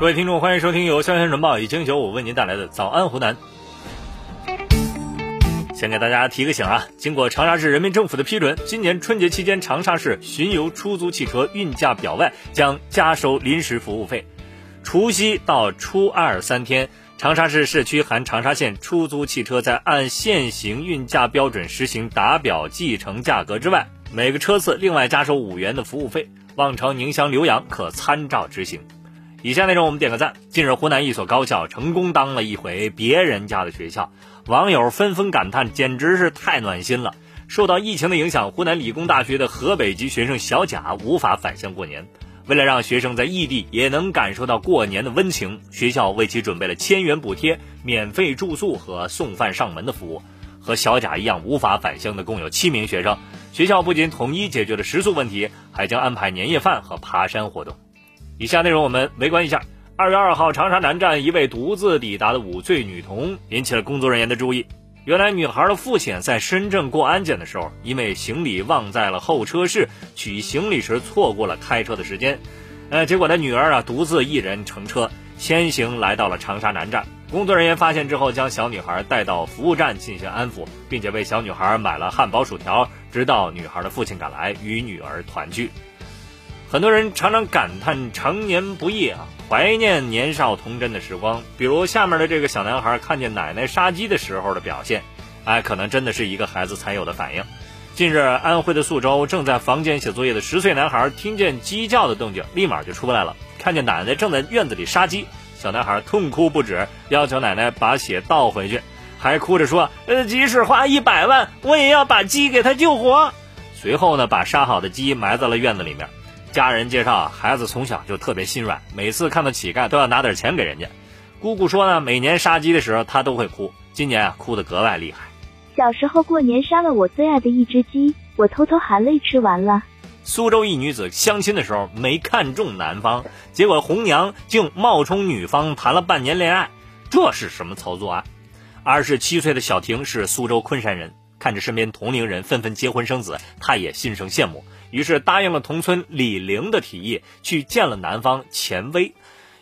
各位听众，欢迎收听由潇湘晨报以经九五为您带来的早安湖南。先给大家提个醒啊，经过长沙市人民政府的批准，今年春节期间长沙市巡游出租汽车运价表外将加收临时服务费。除夕到初二三天，长沙市市区含长沙县出租汽车在按现行运价标准实行打表计程价格之外，每个车次另外加收五元的服务费。望朝宁乡浏阳可参照执行。以下内容我们点个赞。近日，湖南一所高校成功当了一回别人家的学校，网友纷纷感叹，简直是太暖心了。受到疫情的影响，湖南理工大学的河北籍学生小贾无法返乡过年。为了让学生在异地也能感受到过年的温情，学校为其准备了千元补贴、免费住宿和送饭上门的服务。和小贾一样无法返乡的共有七名学生，学校不仅统一解决了食宿问题，还将安排年夜饭和爬山活动。以下内容我们围观一下。二月二号，长沙南站一位独自抵达的五岁女童引起了工作人员的注意。原来，女孩的父亲在深圳过安检的时候，因为行李忘在了候车室，取行李时错过了开车的时间。呃，结果他女儿啊独自一人乘车先行来到了长沙南站。工作人员发现之后，将小女孩带到服务站进行安抚，并且为小女孩买了汉堡、薯条，直到女孩的父亲赶来与女儿团聚。很多人常常感叹成年不易啊，怀念年少童真的时光。比如下面的这个小男孩看见奶奶杀鸡的时候的表现，哎，可能真的是一个孩子才有的反应。近日，安徽的宿州正在房间写作业的十岁男孩听见鸡叫的动静，立马就出来了。看见奶奶正在院子里杀鸡，小男孩痛哭不止，要求奶奶把血倒回去，还哭着说：“呃，即使花一百万，我也要把鸡给他救活。”随后呢，把杀好的鸡埋在了院子里面。家人介绍，孩子从小就特别心软，每次看到乞丐都要拿点钱给人家。姑姑说呢，每年杀鸡的时候他都会哭，今年啊哭得格外厉害。小时候过年杀了我最爱的一只鸡，我偷偷含泪吃完了。苏州一女子相亲的时候没看中男方，结果红娘竟冒充女方谈了半年恋爱，这是什么操作啊？二十七岁的小婷是苏州昆山人，看着身边同龄人纷纷结婚生子，她也心生羡慕。于是答应了同村李玲的提议，去见了男方钱威。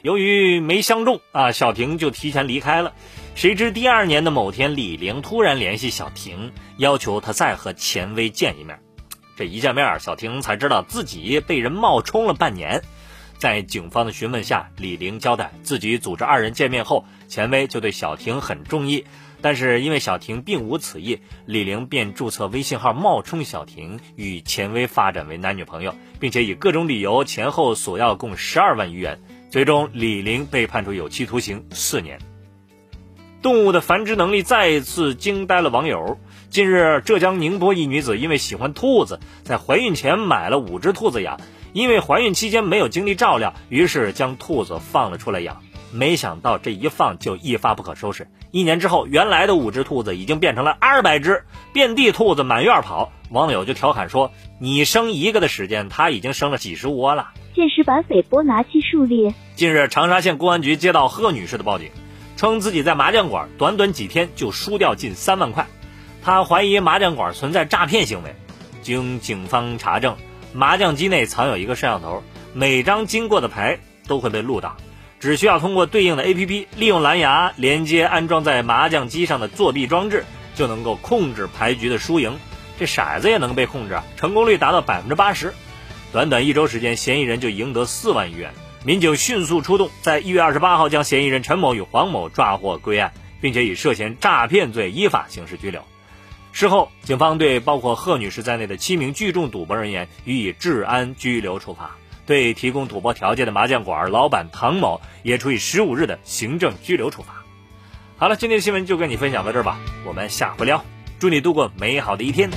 由于没相中啊，小婷就提前离开了。谁知第二年的某天，李玲突然联系小婷，要求她再和钱威见一面。这一见面，小婷才知道自己被人冒充了半年。在警方的询问下，李玲交代自己组织二人见面后，钱威就对小婷很中意。但是因为小婷并无此意，李玲便注册微信号冒充小婷，与钱威发展为男女朋友，并且以各种理由前后索要共十二万余元。最终，李玲被判处有期徒刑四年。动物的繁殖能力再一次惊呆了网友。近日，浙江宁波一女子因为喜欢兔子，在怀孕前买了五只兔子养，因为怀孕期间没有精力照料，于是将兔子放了出来养。没想到这一放就一发不可收拾。一年之后，原来的五只兔子已经变成了二百只，遍地兔子满院跑。网友就调侃说：“你生一个的时间，它已经生了几十窝了。”现实版斐波拿契数列。近日，长沙县公安局接到贺女士的报警，称自己在麻将馆短短几天就输掉近三万块，他怀疑麻将馆存在诈骗行为。经警方查证，麻将机内藏有一个摄像头，每张经过的牌都会被录到。只需要通过对应的 APP，利用蓝牙连接安装在麻将机上的作弊装置，就能够控制牌局的输赢。这骰子也能被控制啊，成功率达到百分之八十。短短一周时间，嫌疑人就赢得四万余元。民警迅速出动，在一月二十八号将嫌疑人陈某与黄某抓获归案，并且以涉嫌诈骗罪依法刑事拘留。事后，警方对包括贺女士在内的七名聚众赌博人员予以治安拘留处罚。对提供赌博条件的麻将馆老板唐某也处以十五日的行政拘留处罚。好了，今天的新闻就跟你分享到这儿吧，我们下回聊，祝你度过美好的一天。